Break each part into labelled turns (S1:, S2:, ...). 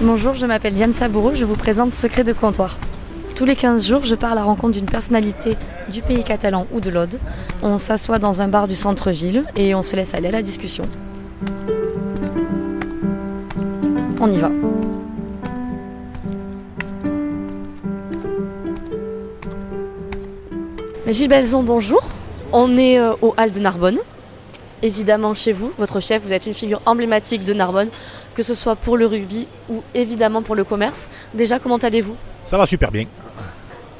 S1: Bonjour, je m'appelle Diane Saboureau, je vous présente Secret de comptoir. Tous les 15 jours, je pars à la rencontre d'une personnalité du pays catalan ou de l'Aude. On s'assoit dans un bar du centre-ville et on se laisse aller à la discussion. On y va. Gilles Belzon, bonjour. On est euh, au Hall de Narbonne. Évidemment, chez vous, votre chef, vous êtes une figure emblématique de Narbonne, que ce soit pour le rugby ou évidemment pour le commerce. Déjà, comment allez-vous?
S2: Ça va super bien.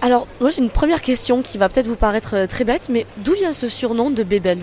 S1: Alors, moi j'ai une première question qui va peut-être vous paraître euh, très bête, mais d'où vient ce surnom de Bébel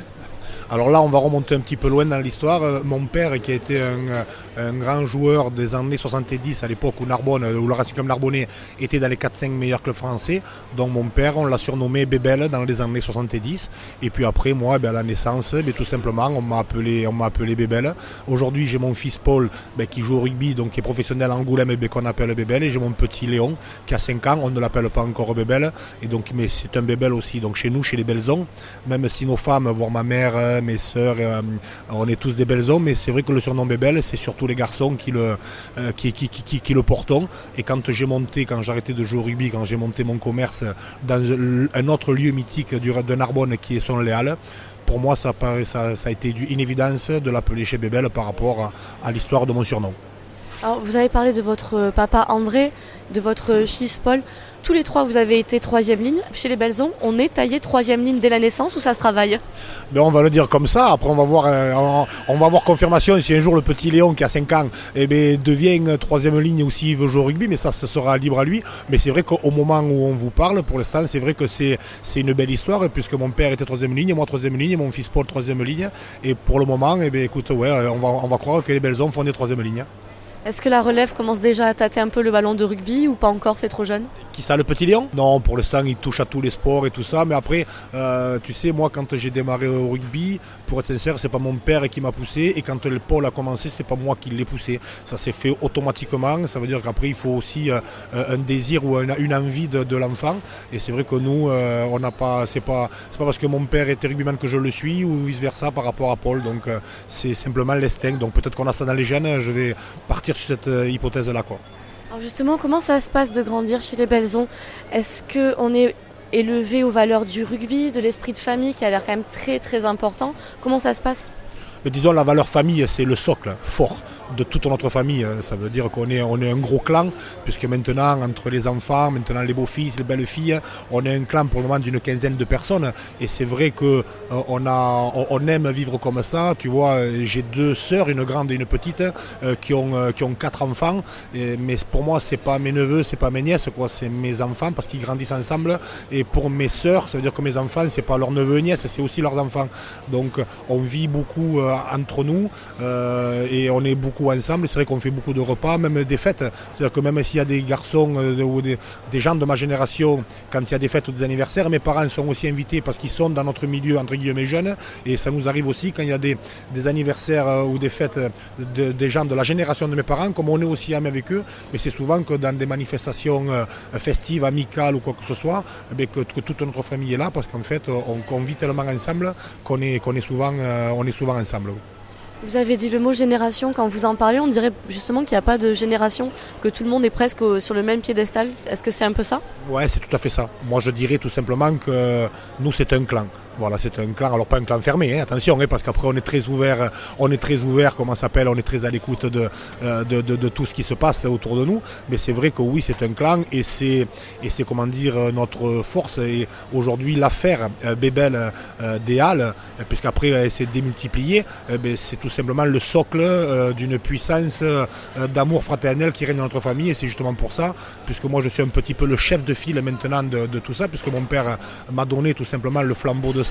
S2: alors là, on va remonter un petit peu loin dans l'histoire. Euh, mon père, qui a été un, grand joueur des années 70, à l'époque où Narbonne, où le Racing Club Narbonnais était dans les 4-5 meilleurs clubs français. Donc mon père, on l'a surnommé Bébel dans les années 70. Et puis après, moi, ben, à la naissance, ben, tout simplement, on m'a appelé, Bébel. Aujourd'hui, j'ai mon fils Paul, ben, qui joue au rugby, donc qui est professionnel à Angoulême, qu'on appelle Bébel. Et j'ai mon petit Léon, qui a 5 ans, on ne l'appelle pas encore Bébel. Et donc, mais c'est un Bébel aussi. Donc chez nous, chez les Belzons, même si nos femmes, voire ma mère, mes soeurs, euh, on est tous des belles hommes, mais c'est vrai que le surnom Bébel, c'est surtout les garçons qui le, euh, qui, qui, qui, le portons. Et quand j'ai monté, quand arrêté de jouer au rugby, quand j'ai monté mon commerce dans un autre lieu mythique de Narbonne qui est son Léal, pour moi, ça, ça, ça, a été une évidence de l'appeler chez Bébel par rapport à l'histoire de mon surnom.
S1: Alors, vous avez parlé de votre papa André, de votre fils Paul. Tous les trois, vous avez été troisième ligne. Chez les Belzons, on est taillé troisième ligne dès la naissance ou ça se travaille
S2: ben, On va le dire comme ça. Après, on va voir, euh, on, va voir confirmation si un jour le petit Léon qui a 5 ans eh ben, devient troisième ligne ou s'il veut jouer au rugby, mais ça, ce sera libre à lui. Mais c'est vrai qu'au moment où on vous parle, pour l'instant, c'est vrai que c'est une belle histoire puisque mon père était troisième ligne, moi troisième ligne, mon fils Paul troisième ligne. Et pour le moment, eh ben, écoute, ouais, on va, on va croire que les Belzons font des troisième lignes.
S1: Est-ce que la relève commence déjà à tâter un peu le ballon de rugby ou pas encore, c'est trop jeune?
S2: Qui ça, le petit lion? Non, pour l'instant, il touche à tous les sports et tout ça. Mais après, euh, tu sais, moi, quand j'ai démarré au rugby, pour être sincère, c'est pas mon père qui m'a poussé. Et quand le pôle a commencé, c'est pas moi qui l'ai poussé. Ça s'est fait automatiquement. Ça veut dire qu'après, il faut aussi euh, un désir ou une envie de, l'enfant. Et c'est vrai que nous, euh, on n'a pas, c'est pas, pas parce que mon père était rugbyman que je le suis ou vice versa par rapport à Paul. Donc, c'est simplement l'instinct. Donc, peut-être qu'on a ça dans les gènes. Je vais partir sur cette euh, hypothèse-là.
S1: Alors justement, comment ça se passe de grandir chez les Belzons? Est-ce qu'on est élevé aux valeurs du rugby, de l'esprit de famille qui a l'air quand même très très important? Comment ça se passe?
S2: Mais disons la valeur famille, c'est le socle fort de toute notre famille. Ça veut dire qu'on est, un gros clan, puisque maintenant, entre les enfants, maintenant les beaux-fils, les belles-filles, on est un clan pour le moment d'une quinzaine de personnes. Et c'est vrai qu'on euh, on, aime vivre comme ça. Tu vois, j'ai deux sœurs, une grande et une petite, euh, qui, ont, euh, qui ont quatre enfants. mais pour moi, c'est pas mes neveux, c'est pas mes nièces, quoi, c'est mes enfants, parce qu'ils grandissent ensemble. Et pour mes sœurs, ça veut dire que mes enfants, c'est pas leurs neveux et nièces, c'est aussi leurs enfants. Donc on vit beaucoup entre nous et on est beaucoup ensemble. C'est vrai qu'on fait beaucoup de repas, même des fêtes. C'est-à-dire que même s'il y a des garçons euh, ou des, gens de ma génération, quand il y a des fêtes ou des anniversaires, mes parents sont aussi invités parce qu'ils sont dans notre milieu entre guillemets jeunes. Et ça nous arrive aussi quand il y a des, anniversaires euh, ou des fêtes des gens de la génération de mes parents, comme on est aussi amis avec eux. Mais c'est souvent que dans des manifestations festives, amicales ou quoi que ce soit, eh que, toute notre famille est là parce qu'en fait on, vit tellement ensemble qu'on est, est, souvent, est souvent ensemble.
S1: Vous avez dit le mot génération, quand vous en parlez, on dirait justement qu'il n'y a pas de génération, que tout le monde est presque sur le même piédestal. Est-ce que c'est un peu ça?
S2: Ouais, c'est tout à fait ça. Moi je dirais tout simplement que nous c'est un clan. Voilà, c'est un clan, alors pas un clan fermé, hein, attention, hein, parce qu'après on est très ouvert, on est très ouvert, comment s'appelle, on est très à l'écoute euh, de, tout ce qui se passe autour de nous. Mais c'est vrai que oui, c'est un clan et c'est, comment dire notre force. Et aujourd'hui, l'affaire euh, Bébel euh, des Halles, puisqu'après elle s'est démultipliée, ben, c'est tout simplement le socle d'une puissance d'amour fraternel qui règne dans notre famille. Et c'est justement pour ça, puisque moi je suis un petit peu le chef de file maintenant de, de tout ça, puisque mon père m'a donné tout simplement le flambeau de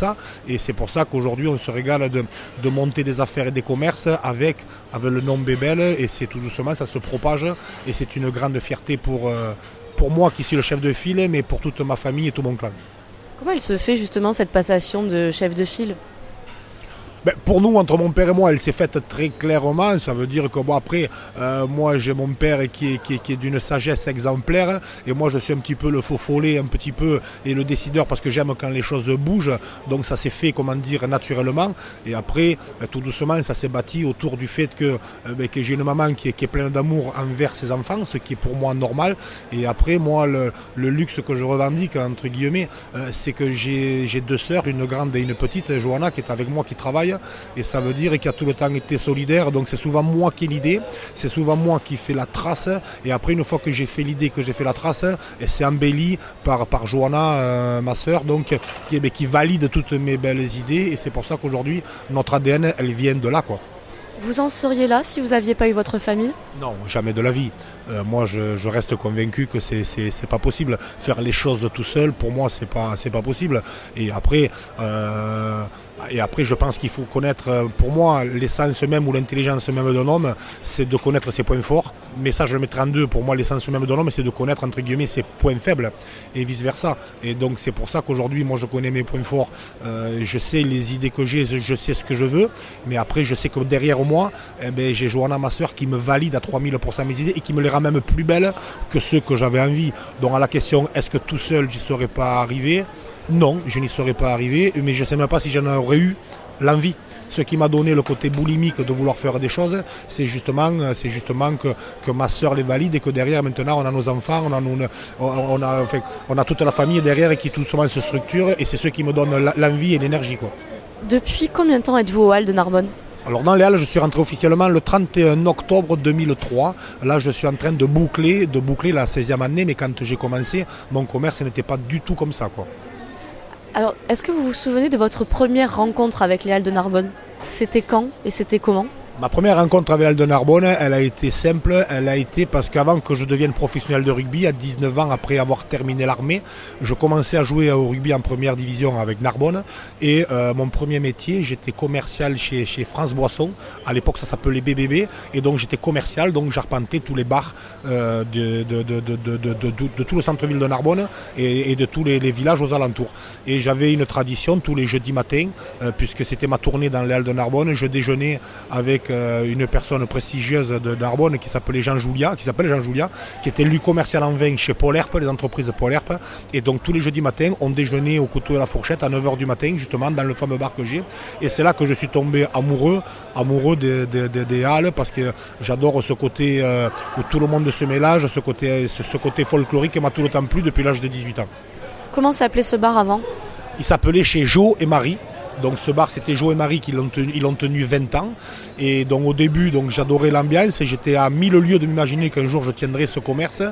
S2: Et c'est pour ça qu'aujourd'hui, on se régale de, monter des affaires et des commerces avec, avec le nom Bébel. Et c'est tout doucement, ça se propage. Et c'est une grande fierté pour, euh, pour moi qui suis le chef de file, mais pour toute ma famille et tout mon clan.
S1: Comment elle se fait justement cette passation de chef de file?
S2: Ben, Pour nous, entre mon père et moi, elle s'est faite très clairement. Ça veut dire que bon, après, euh, moi j'ai mon père qui est, d'une sagesse exemplaire et moi je suis un petit peu le faux follet, un petit peu et le décideur parce que j'aime quand les choses bougent. Donc ça s'est fait, comment dire, naturellement. Et après, euh, tout doucement, ça s'est bâti autour du fait que, euh, ben, que j'ai une maman qui est, qui est pleine d'amour envers ses enfants, ce qui est pour moi normal. Et après, moi, le, luxe que je revendique, entre guillemets, c'est que j'ai deux sœurs, une grande et une petite, Johanna, qui est avec moi, qui travaille. Et ça veut dire qu'il a tout le temps été solidaire. Donc c'est souvent moi qui ai l'idée, c'est souvent moi qui fais la trace. Et après, une fois que j'ai fait l'idée, que j'ai fait la trace, et c'est embelli par, par Johanna, euh, ma sœur, donc qui, eh qui valide toutes mes belles idées. Et c'est pour ça qu'aujourd'hui, notre ADN, elle vient de là. quoi.
S1: Vous en seriez là si vous n'aviez pas eu votre famille?
S2: Non, jamais de la vie. Euh, moi, je, reste convaincu que c'est c'est pas possible. Faire les choses tout seul, pour moi, c'est pas c'est pas possible. Et après, euh, et après, je pense qu'il faut connaître, euh, pour moi, l'essence même ou l'intelligence même d'un homme, c'est de connaître ses points forts. Mais ça, je le mettrai en deux. Pour moi, l'essence même d'un homme, c'est de connaître, entre guillemets, ses points faibles et vice-versa. Et donc, c'est pour ça qu'aujourd'hui, moi, je connais mes points forts. Euh, je sais les idées que j'ai, je sais ce que je veux. Mais après, je sais que derrière moi, eh ben, j'ai Johanna, ma soeur, qui me valide à 3000% mes idées et qui me les rend même plus belles que ceux que j'avais envie. Donc, à la question, est-ce que tout seul, j'y serais pas arrivé? Non, je n'y serais pas arrivé, mais je ne sais même pas si j'en aurais eu l'envie. Ce qui m'a donné le côté boulimique de vouloir faire des choses, c'est justement, c'est justement que, ma soeur les valide et que derrière maintenant on a nos enfants, on a, on a, on a toute la famille derrière qui tout simplement se structure et c'est ce qui me donne l'envie et l'énergie.
S1: Depuis combien de temps êtes-vous au Hall de Narbonne?
S2: Alors dans les Halles, je suis rentré officiellement le 31 octobre 2003. Là, je suis en train de boucler, de boucler la 16e année, mais quand j'ai commencé, mon commerce n'était pas du tout comme ça. Quoi.
S1: Alors, est-ce que vous vous souvenez de votre première rencontre avec les Halles de Narbonne? C'était quand et c'était comment?
S2: Ma première rencontre avec Aldo Narbonne, elle a été simple. Elle a été parce qu'avant que je devienne professionnel de rugby, à 19 ans après avoir terminé l'armée, je commençais à jouer au rugby en première division avec Narbonne. Et euh, mon premier métier, j'étais commercial chez, France Boisson. À l'époque, ça s'appelait BBB. Et donc, j'étais commercial. Donc, j'arpentais tous les bars euh, de, tout le centre-ville de Narbonne et, de tous les, villages aux alentours. Et j'avais une tradition tous les jeudis matins, euh, puisque c'était ma tournée dans les Halles de Narbonne. Je déjeunais avec euh, une personne prestigieuse de Narbonne qui s'appelait Jean Julia, qui s'appelle Jean Julia, qui était lui commercial en vin chez Polerpe, les entreprises Polerpe. Et donc tous les jeudis matins, on déjeunait au couteau de la fourchette à 9h du matin, justement, dans le fameux bar que j'ai. Et c'est là que je suis tombé amoureux, amoureux des, halles, parce que j'adore ce côté euh, où tout le monde se mélange, ce côté, ce, côté folklorique qui m'a tout le temps plu depuis l'âge de 18 ans.
S1: Comment s'appelait ce bar avant?
S2: Il s'appelait chez Jo et Marie. Donc ce bar, c'était Joe et Marie qui l'ont tenu, ils l'ont tenu 20 ans. Et donc au début, donc j'adorais l'ambiance et j'étais à mille lieues de m'imaginer qu'un jour je tiendrais ce commerce.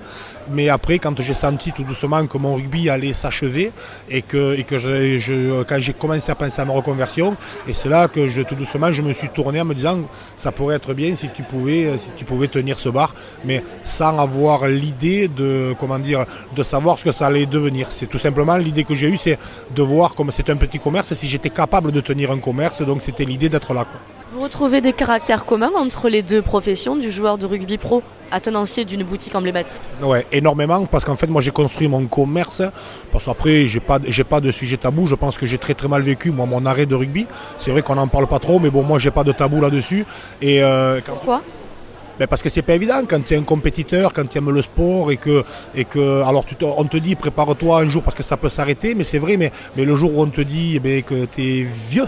S2: Mais après, quand j'ai senti tout doucement que mon rugby allait s'achever et que, et que quand j'ai commencé à penser à ma reconversion, et c'est là que je, tout doucement, je me suis tourné en me disant ça pourrait être bien si tu pouvais, si tu pouvais tenir ce bar, mais sans avoir l'idée de, comment dire, de savoir ce que ça allait devenir. C'est tout simplement l'idée que j'ai eue, c'est de voir comme c'est un petit commerce, si j'étais capable de tenir un commerce, donc c'était l'idée d'être là.
S1: Vous retrouvez des caractères communs entre les deux professions du joueur de rugby pro à tenancier d'une boutique emblématique
S2: Ouais, énormément, parce qu'en fait, moi j'ai construit mon commerce, parce qu'après, j'ai pas, j'ai pas de sujet tabou, je pense que j'ai très très mal vécu, moi, mon arrêt de rugby. C'est vrai qu'on n'en parle pas trop, mais bon, moi j'ai pas de tabou là-dessus.
S1: Et, euh, Pourquoi?
S2: Parce que c'est pas évident quand tu es un compétiteur, quand tu aimes le sport et que, et que alors tu on te dit prépare-toi un jour parce que ça peut s'arrêter, mais c'est vrai, mais, mais le jour où on te dit eh ben, que tu es vieux,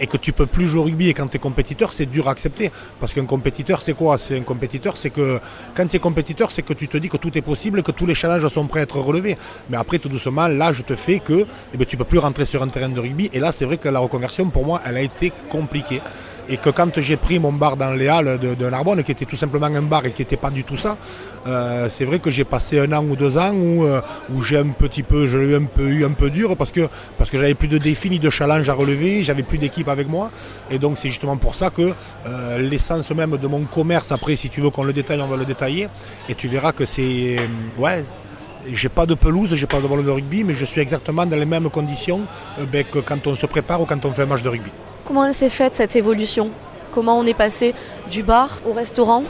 S2: et que tu peux plus jouer au rugby et quand tu es compétiteur, c'est dur à accepter. Parce qu'un compétiteur, c'est quoi? C'est un compétiteur, c'est que quand tu es compétiteur, c'est que tu te dis que tout est possible, que tous les challenges sont prêts à être relevés. Mais après, tout doucement, là, je te fais que eh ben, tu peux plus rentrer sur un terrain de rugby. Et là, c'est vrai que la reconversion, pour moi, elle a été compliquée et que quand j'ai pris mon bar dans les Halles de, Narbonne, qui était tout simplement un bar et qui n'était pas du tout ça, euh, c'est vrai que j'ai passé un an ou deux ans où, euh, j'ai un petit peu, je l'ai un peu eu un peu dur parce que parce que j'avais plus de défis ni de challenge à relever, j'avais plus d'équipe avec moi, et donc c'est justement pour ça que euh, l'essence même de mon commerce, après si tu veux qu'on le détaille, on va le détailler, et tu verras que c'est ouais j'ai pas de pelouse, j'ai pas de ballon de rugby, mais je suis exactement dans les mêmes conditions ben, que quand on se prépare ou quand on fait un match de rugby.
S1: Comment elle s'est faite cette évolution? Comment on est passé du bar au restaurant?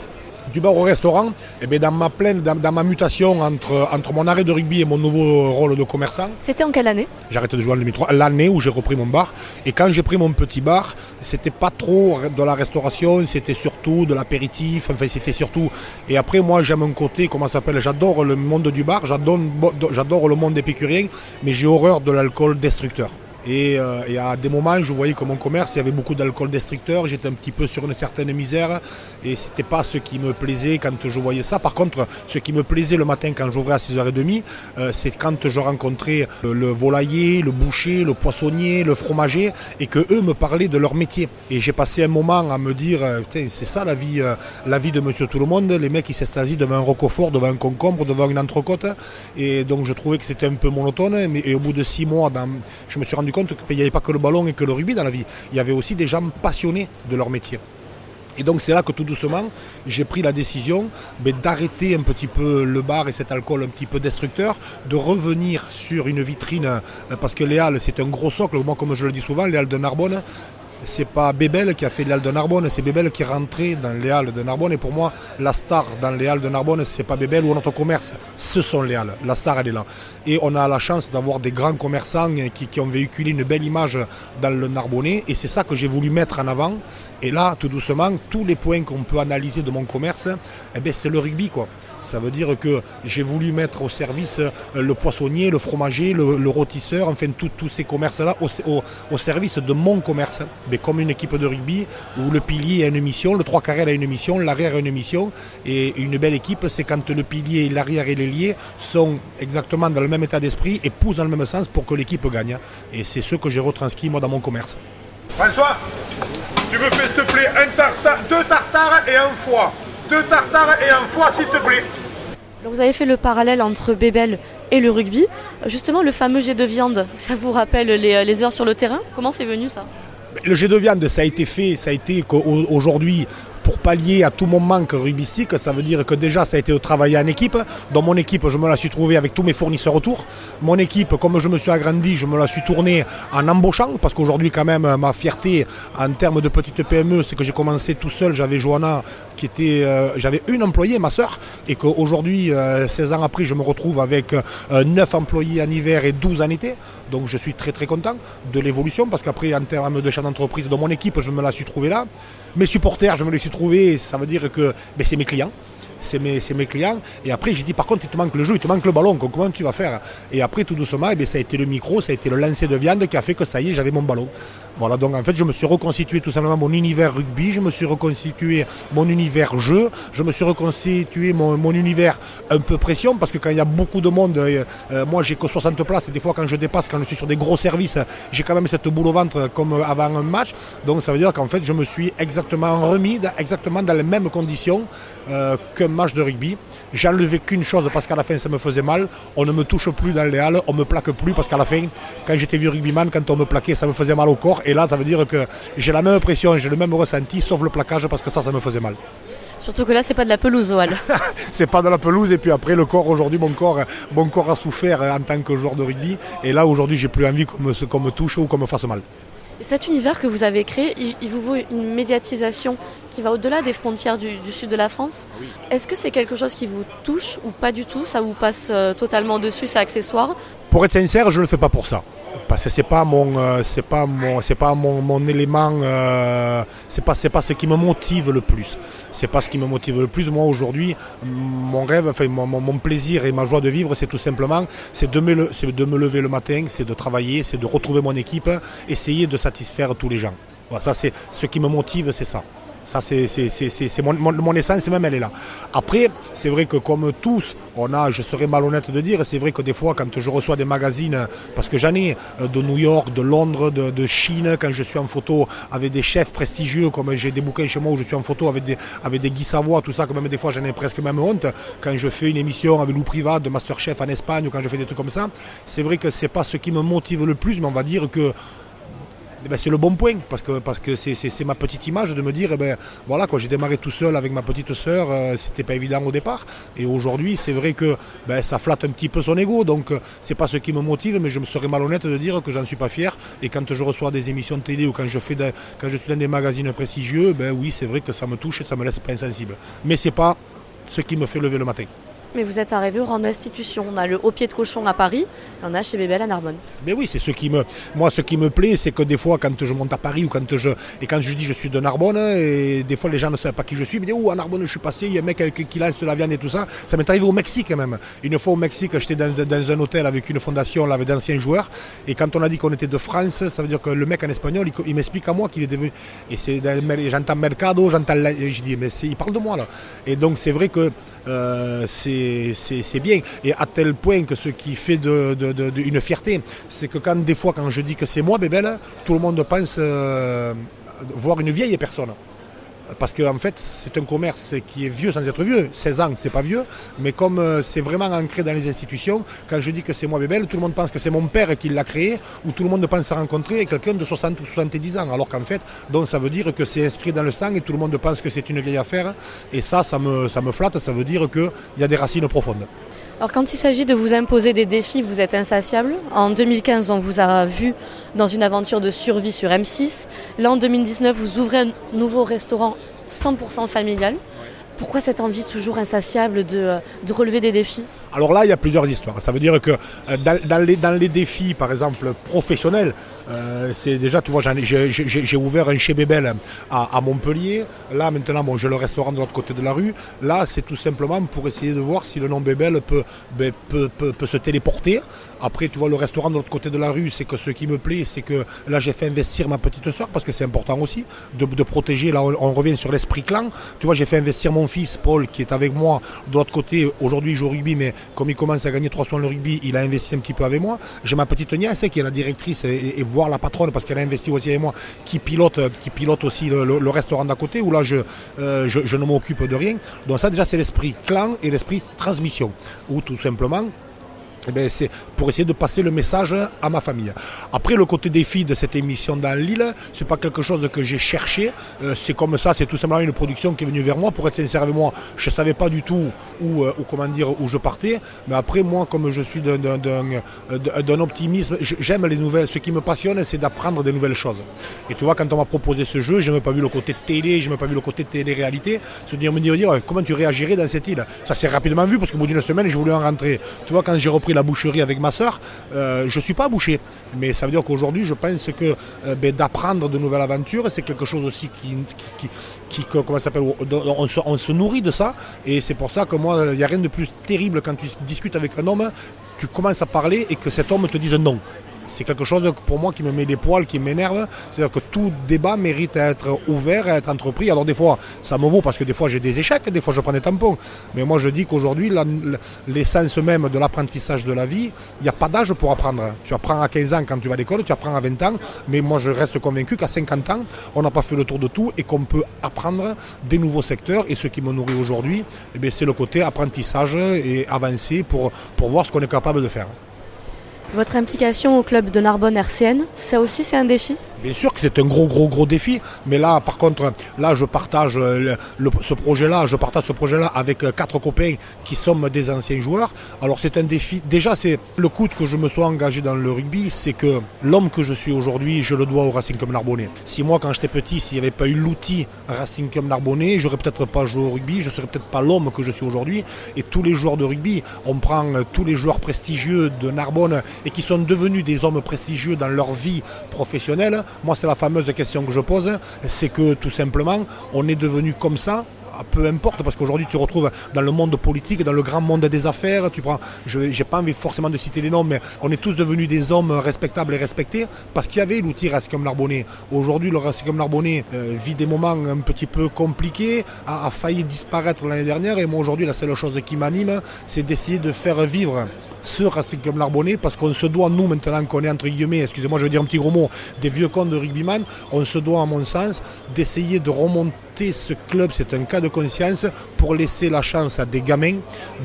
S2: Du bar au restaurant, eh bien, dans, ma pleine, dans, ma mutation entre, entre mon arrêt de rugby et mon nouveau rôle de commerçant.
S1: C'était en quelle année?
S2: Arrêté de jouer en 2003, l'année où j'ai repris mon bar. Et quand j'ai pris mon petit bar, c'était pas trop de la restauration, c'était surtout de l'apéritif, enfin c'était surtout... Et après moi j'aime un côté, comment ça s'appelle, j'adore le monde du bar, j'adore le monde épicurien, mais j'ai horreur de l'alcool destructeur. Et, euh, à des moments, je voyais que mon commerce, il y avait beaucoup d'alcool destructeur. J'étais un petit peu sur une certaine misère. Et c'était pas ce qui me plaisait quand je voyais ça. Par contre, ce qui me plaisait le matin quand j'ouvrais à 6h30, euh, c'est quand je rencontrais le volailler, le boucher, le poissonnier, le fromager, et que eux me parlaient de leur métier. Et j'ai passé un moment à me dire, euh, c'est ça la vie, la vie de Monsieur Tout le Monde. Les mecs, ils s'extasient devant un roquefort, devant un concombre, devant une entrecôte. Et donc, je trouvais que c'était un peu monotone. Mais au bout de six mois, je me suis rendu compte qu'il n'y avait pas que le ballon et que le rugby dans la vie. Il y avait aussi des gens passionnés de leur métier. Et donc c'est là que tout doucement, j'ai pris la décision ben, d'arrêter un petit peu le bar et cet alcool un petit peu destructeur, de revenir sur une vitrine, euh, parce que les Halles c'est un gros socle, moi comme je le dis souvent, les Halles de Narbonne, c'est pas Bébel qui a fait les de Narbonne, c'est Bébel qui est rentré dans les Halles de Narbonne. Et pour moi, la star dans les Halles de Narbonne, c'est pas Bébel ou notre commerce, ce sont les Halles. La star, elle est là. Et on a la chance d'avoir des grands commerçants qui, ont véhiculé une belle image dans le Narbonnais. Et c'est ça que j'ai voulu mettre en avant. Et là, tout doucement, tous les points qu'on peut analyser de mon commerce, eh ben, c'est le rugby. quoi. Ça veut dire que j'ai voulu mettre au service euh, le poissonnier, le fromager, le, rôtisseur, enfin tous ces commerces-là au, service de mon commerce. Mais comme une équipe de rugby où le pilier a une mission, le trois carrés a une mission, l'arrière a une mission. Et une belle équipe, c'est quand le pilier, l'arrière et l'ailier sont exactement dans le même état d'esprit et poussent dans le même sens pour que l'équipe gagne. Et c'est ce que j'ai retranscrit moi dans mon commerce.
S3: François, tu me fais s'il te plaît deux tartares et un foie deux tartares et un foie, s'il te plaît.
S1: vous avez fait le parallèle entre Bébel et le rugby. Justement, le fameux jet de viande, ça vous rappelle les, les heures sur le terrain? Comment c'est venu ça?
S2: Le jet de viande, ça a été fait, ça a été qu'aujourd'hui, pour pallier à tout mon manque rubistique, ça veut dire que déjà ça a été de travailler en équipe. Dans mon équipe, je me la suis trouvé avec tous mes fournisseurs autour. Mon équipe, comme je me suis agrandi, je me la suis tournée en embauchant, parce qu'aujourd'hui quand même ma fierté en termes de petite PME, c'est que j'ai commencé tout seul. J'avais Johanna qui était, euh, j'avais une employée, ma soeur, et qu'aujourd'hui, 16 euh, ans après, je me retrouve avec 9 euh, employés en hiver et 12 en été. Donc je suis très très content de l'évolution, parce qu'après en termes de chef d'entreprise de mon équipe, je me la suis trouvé là. Mes supporters, je me les suis trouvés, ça veut dire que ben, c'est mes clients c'est mes, clients. Et après, j'ai dit, par contre, il te manque le jeu, il te manque le ballon, comment tu vas faire? Et après, tout doucement, eh ça a été le micro, ça a été le lancer de viande qui a fait que ça y est, j'avais mon ballon. Voilà, donc en fait, je me suis reconstitué tout simplement mon univers rugby, je me suis reconstitué mon univers jeu, je me suis reconstitué mon, univers un peu pression, parce que quand il y a beaucoup de monde, euh, euh, moi j'ai que 60 places, et des fois quand je dépasse, quand je suis sur des gros services, j'ai quand même cette boule au ventre comme avant un match. Donc ça veut dire qu'en fait, je me suis exactement remis, exactement dans les mêmes conditions euh, qu'un match de rugby. Enlevé qu'une chose parce qu'à la fin ça me faisait mal. On ne me touche plus dans les halles, on me plaque plus parce qu'à la fin, quand j'étais vieux rugbyman, quand on me plaquait, ça me faisait mal au corps. Et là, ça veut dire que j'ai la même pression, j'ai le même ressenti, sauf le plaquage parce que ça, ça me faisait mal.
S1: Surtout que là, c'est pas de la pelouse, au
S2: c'est pas de la pelouse. Et puis après, le corps, aujourd'hui, mon corps, mon corps a souffert en tant que joueur de rugby. Et là, aujourd'hui, j'ai plus envie qu'on me touche ou qu'on me fasse mal.
S1: Cet univers que vous avez créé, il, vous vaut une médiatisation qui va au-delà des frontières du, sud de la France. Est-ce que c'est quelque chose qui vous touche ou pas du tout? Ça vous passe euh, totalement dessus, c'est accessoire?
S2: Pour être sincère, je ne le fais pas pour ça. Parce que c'est pas euh, c'est pas mon c'est pas mon, élément euh, c'est pas c'est pas ce qui me motive le plus. C'est pas ce qui me motive le plus. Moi aujourd'hui mon rêve enfin mon, plaisir et ma joie de vivre c'est tout simplement c'est de me c'est de me lever le matin c'est de travailler c'est de retrouver mon équipe essayer de satisfaire tous les gens. Voilà, ça c'est ce qui me motive c'est ça ça, c'est mon, mon, essence, même elle est là. Après, c'est vrai que comme tous, on a, je serais malhonnête de dire, c'est vrai que des fois, quand je reçois des magazines, parce que j'en ai euh, de New York, de Londres, de, Chine, quand je suis en photo avec des chefs prestigieux, comme j'ai des bouquins chez moi où je suis en photo avec des, avec des Guy Savoie, tout ça, que même des fois j'en ai presque même honte, quand je fais une émission avec Lou Privat de Masterchef en Espagne, ou quand je fais des trucs comme ça, c'est vrai que c'est pas ce qui me motive le plus, mais on va dire que eh ben, c'est le bon point, parce que parce que c'est ma petite image de me dire, eh ben, voilà, quoi, j'ai démarré tout seul avec ma petite sœur, euh, c'était pas évident au départ. Et aujourd'hui, c'est vrai que ben, ça flatte un petit peu son ego, donc euh, c'est pas ce qui me motive, mais je me serais malhonnête de dire que j'en suis pas fier. Et quand je reçois des émissions de télé ou quand je, fais quand je suis dans des magazines prestigieux, ben oui, c'est vrai que ça me touche et ça me laisse pas insensible. Mais c'est pas ce qui me fait lever le matin.
S1: Mais vous êtes arrivé au rang d'institution. On a le haut pied de cochon à Paris et on a chez Bébel à Narbonne.
S2: Mais oui, c'est ce qui me. Moi, ce qui me plaît, c'est que des fois, quand je monte à Paris ou quand je. Et quand je dis je suis de Narbonne, et des fois les gens ne savent pas qui je suis, mais disent Oh, à Narbonne, je suis passé, il y a un mec qui lance de la viande et tout ça. Ça m'est arrivé au Mexique même. Une fois au Mexique, j'étais dans, un hôtel avec une fondation là, avec d'anciens joueurs. Et quand on a dit qu'on était de France, ça veut dire que le mec en espagnol, il, m'explique à moi qu'il est devenu. Et c'est j'entends Mercado, j'entends. Je dis, mais il parle de moi là. Et donc, c'est vrai que euh, c'est bien. Et à tel point que ce qui fait de, une fierté, c'est que quand des fois, quand je dis que c'est moi, Bébel, tout le monde pense euh, voir une vieille personne parce qu'en fait, c'est un commerce qui est vieux sans être vieux. 16 ans, c'est pas vieux, mais comme euh, c'est vraiment ancré dans les institutions, quand je dis que c'est moi Bébel, tout le monde pense que c'est mon père qui l'a créé, ou tout le monde pense à rencontrer quelqu'un de 60 ou 70 ans, alors qu'en fait, donc ça veut dire que c'est inscrit dans le sang et tout le monde pense que c'est une vieille affaire. Et ça, ça me flatte, ça veut dire qu'il y a des racines profondes.
S1: Alors quand il s'agit de vous imposer des défis, vous êtes insatiable. En 2015, on vous a vu dans une aventure de survie sur M6. Là, en 2019, vous ouvrez un nouveau restaurant 100% familial. Pourquoi cette envie toujours insatiable de, relever des défis?
S2: Alors là, il y a plusieurs histoires. Ça veut dire que euh, dans, les, dans les défis, par exemple, professionnels, euh, c'est déjà, tu vois, j'ai ouvert un chez Bébel à, Montpellier. Là, maintenant, bon, j'ai le restaurant de l'autre côté de la rue. Là, c'est tout simplement pour essayer de voir si le nom Bébel ben, peut, peut, peut, se téléporter. Après, tu vois, le restaurant de l'autre côté de la rue, c'est que ce qui me plaît, c'est que là, j'ai fait investir ma petite soeur parce que c'est important aussi de, de, protéger. Là, on, revient sur l'esprit clan. Tu vois, j'ai fait investir mon fils, Paul, qui est avec moi de l'autre côté. Aujourd'hui, il joue au rugby, mais comme il commence à gagner 300 le rugby, il a investi un petit peu avec moi. J'ai ma petite nièce qui est la directrice et voir la patronne parce qu'elle a investi aussi avec moi, qui pilote, qui pilote aussi le, restaurant d'à côté où là euh, je, je, ne m'occupe de rien. Donc ça déjà c'est l'esprit clan et l'esprit transmission. Ou tout simplement eh ben, c'est pour essayer de passer le message à ma famille. Après, le côté défi de cette émission dans l'île, c'est pas quelque chose que j'ai cherché. Euh, c'est comme ça, c'est tout simplement une production qui est venue vers moi. Pour être sincère avec moi, je savais pas du tout où, euh, comment dire, où je partais. Mais après, moi, comme je suis d'un optimisme, j'aime les nouvelles. Ce qui me passionne, c'est d'apprendre des nouvelles choses. Et tu vois, quand on m'a proposé ce jeu, je n'ai pas vu le côté télé, je n'ai pas vu le côté télé-réalité. Se dire, me dire, comment tu réagirais dans cette île? Ça s'est rapidement vu parce qu'au bout d'une semaine, j'ai voulu en rentrer. Tu vois, quand j'ai repris la boucherie avec ma soeur, euh, je ne suis pas bouché. Mais ça veut dire qu'aujourd'hui, je pense que euh, ben, d'apprendre de nouvelles aventures, c'est quelque chose aussi qui, qui, comment s'appelle, on se, on se nourrit de ça. Et c'est pour ça que moi, il n'y a rien de plus terrible quand tu discutes avec un homme, tu commences à parler et que cet homme te dise non c'est quelque chose pour moi qui me met des poils, qui m'énerve. C'est-à-dire que tout débat mérite à être ouvert, à être entrepris. Alors des fois, ça me vaut parce que des fois j'ai des échecs, des fois je prends des tampons. Mais moi je dis qu'aujourd'hui, l'essence même de l'apprentissage de la vie, il n'y a pas d'âge pour apprendre. Tu apprends à 15 ans quand tu vas à l'école, tu apprends à 20 ans. Mais moi je reste convaincu qu'à 50 ans, on n'a pas fait le tour de tout et qu'on peut apprendre des nouveaux secteurs. Et ce qui me nourrit aujourd'hui, eh c'est le côté apprentissage et avancer pour, pour voir ce qu'on est capable de faire.
S1: Votre implication au club de Narbonne RCN, ça aussi c'est un défi?
S2: Bien sûr que c'est un gros, gros, gros défi. Mais là, par contre, là, je partage euh, ce projet-là, je partage ce projet-là avec euh, quatre copains qui sont des anciens joueurs. Alors, c'est un défi. Déjà, c'est le coup que je me sois engagé dans le rugby, c'est que l'homme que je suis aujourd'hui, je le dois au Racing Club Narbonnais. Si moi, quand j'étais petit, s'il n'y avait pas eu l'outil Racing Club Narbonnais, j'aurais peut-être pas joué au rugby, je serais peut-être pas l'homme que je suis aujourd'hui. Et tous les joueurs de rugby, on prend euh, tous les joueurs prestigieux de Narbonne et qui sont devenus des hommes prestigieux dans leur vie professionnelle. Moi, c'est la fameuse question que je pose, c'est que tout simplement, on est devenu comme ça peu importe, parce qu'aujourd'hui tu retrouves dans le monde politique, dans le grand monde des affaires, tu prends, je n'ai pas envie forcément de citer les noms, mais on est tous devenus des hommes respectables et respectés parce qu'il y avait l'outil Rascom Narbonnet. Aujourd'hui, le Rascom Narbonnet euh, vit des moments un petit peu compliqués, a failli disparaître l'année dernière, et moi aujourd'hui, la seule chose qui m'anime, c'est d'essayer de faire vivre ce Racing Club Narbonnais parce qu'on se doit, nous maintenant qu'on est entre guillemets, excusez-moi je vais dire un petit gros mot, des vieux cons de rugbyman, on se doit à mon sens d'essayer de remonter ce club, c'est un cas de conscience pour laisser la chance à des gamins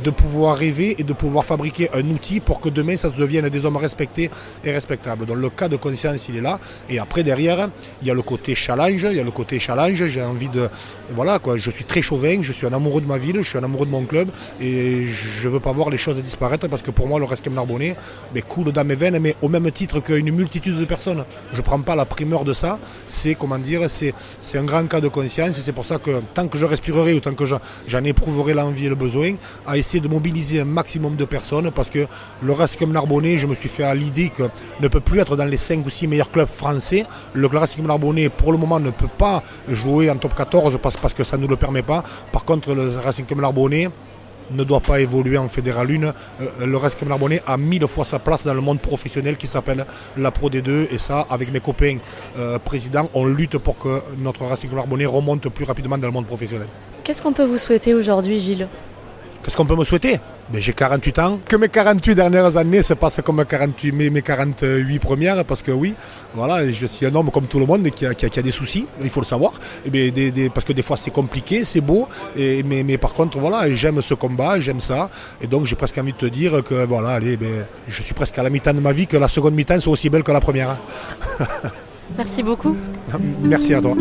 S2: de pouvoir rêver et de pouvoir fabriquer un outil pour que demain ça devienne des hommes respectés et respectables. Donc le cas de conscience il est là. Et après derrière il y a le côté challenge, il y a le côté challenge, j'ai envie de voilà quoi, je suis très chauvin, je suis un amoureux de ma ville, je suis un amoureux de mon club et je veux pas voir les choses disparaître parce que pour moi le Rescam Narbonnais mais coule dans mes veines mais au même titre qu'une multitude de personnes. Je prends pas la primeur de ça, c'est comment dire, c'est un grand cas de conscience c'est pour ça que tant que je respirerai ou tant que j'en éprouverai l'envie et le besoin, à essayer de mobiliser un maximum de personnes parce que le reste comme Narbonnais, je me suis fait à l'idée que ne peut plus être dans les 5 ou 6 meilleurs clubs français. Le reste comme Narbonnais, pour le moment, ne peut pas jouer en top 14 parce, que ça ne nous le permet pas. Par contre, le Racing comme Narbonnais, ne doit pas évoluer en Fédéral 1. Euh, le reste comme a mille fois sa place dans le monde professionnel qui s'appelle la Pro D2. Et ça, avec mes copains euh, présidents, on lutte pour que notre Racing Narbonnais remonte plus rapidement dans le monde professionnel.
S1: Qu'est-ce qu'on peut vous souhaiter aujourd'hui, Gilles?
S2: Qu'est-ce qu'on peut me souhaiter? Ben, J'ai 48 ans. Que mes 48 dernières années se passent comme 48, mes, mes 48 premières, parce que oui, voilà, je suis un homme comme tout le monde qui a, qui a, des soucis, il faut le savoir. Et bien, des, parce que des fois c'est compliqué, c'est beau, et, mais, mais, par contre, voilà, j'aime ce combat, j'aime ça. Et donc j'ai presque envie de te dire que voilà, allez, ben, je suis presque à la mi-temps de ma vie, que la seconde mi-temps soit aussi belle que la première.
S1: Merci beaucoup.
S2: Merci à toi.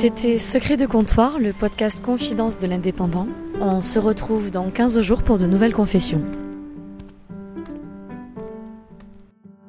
S1: C'était Secret de comptoir, le podcast Confidence de l'indépendant. On se retrouve dans 15 jours pour de nouvelles confessions.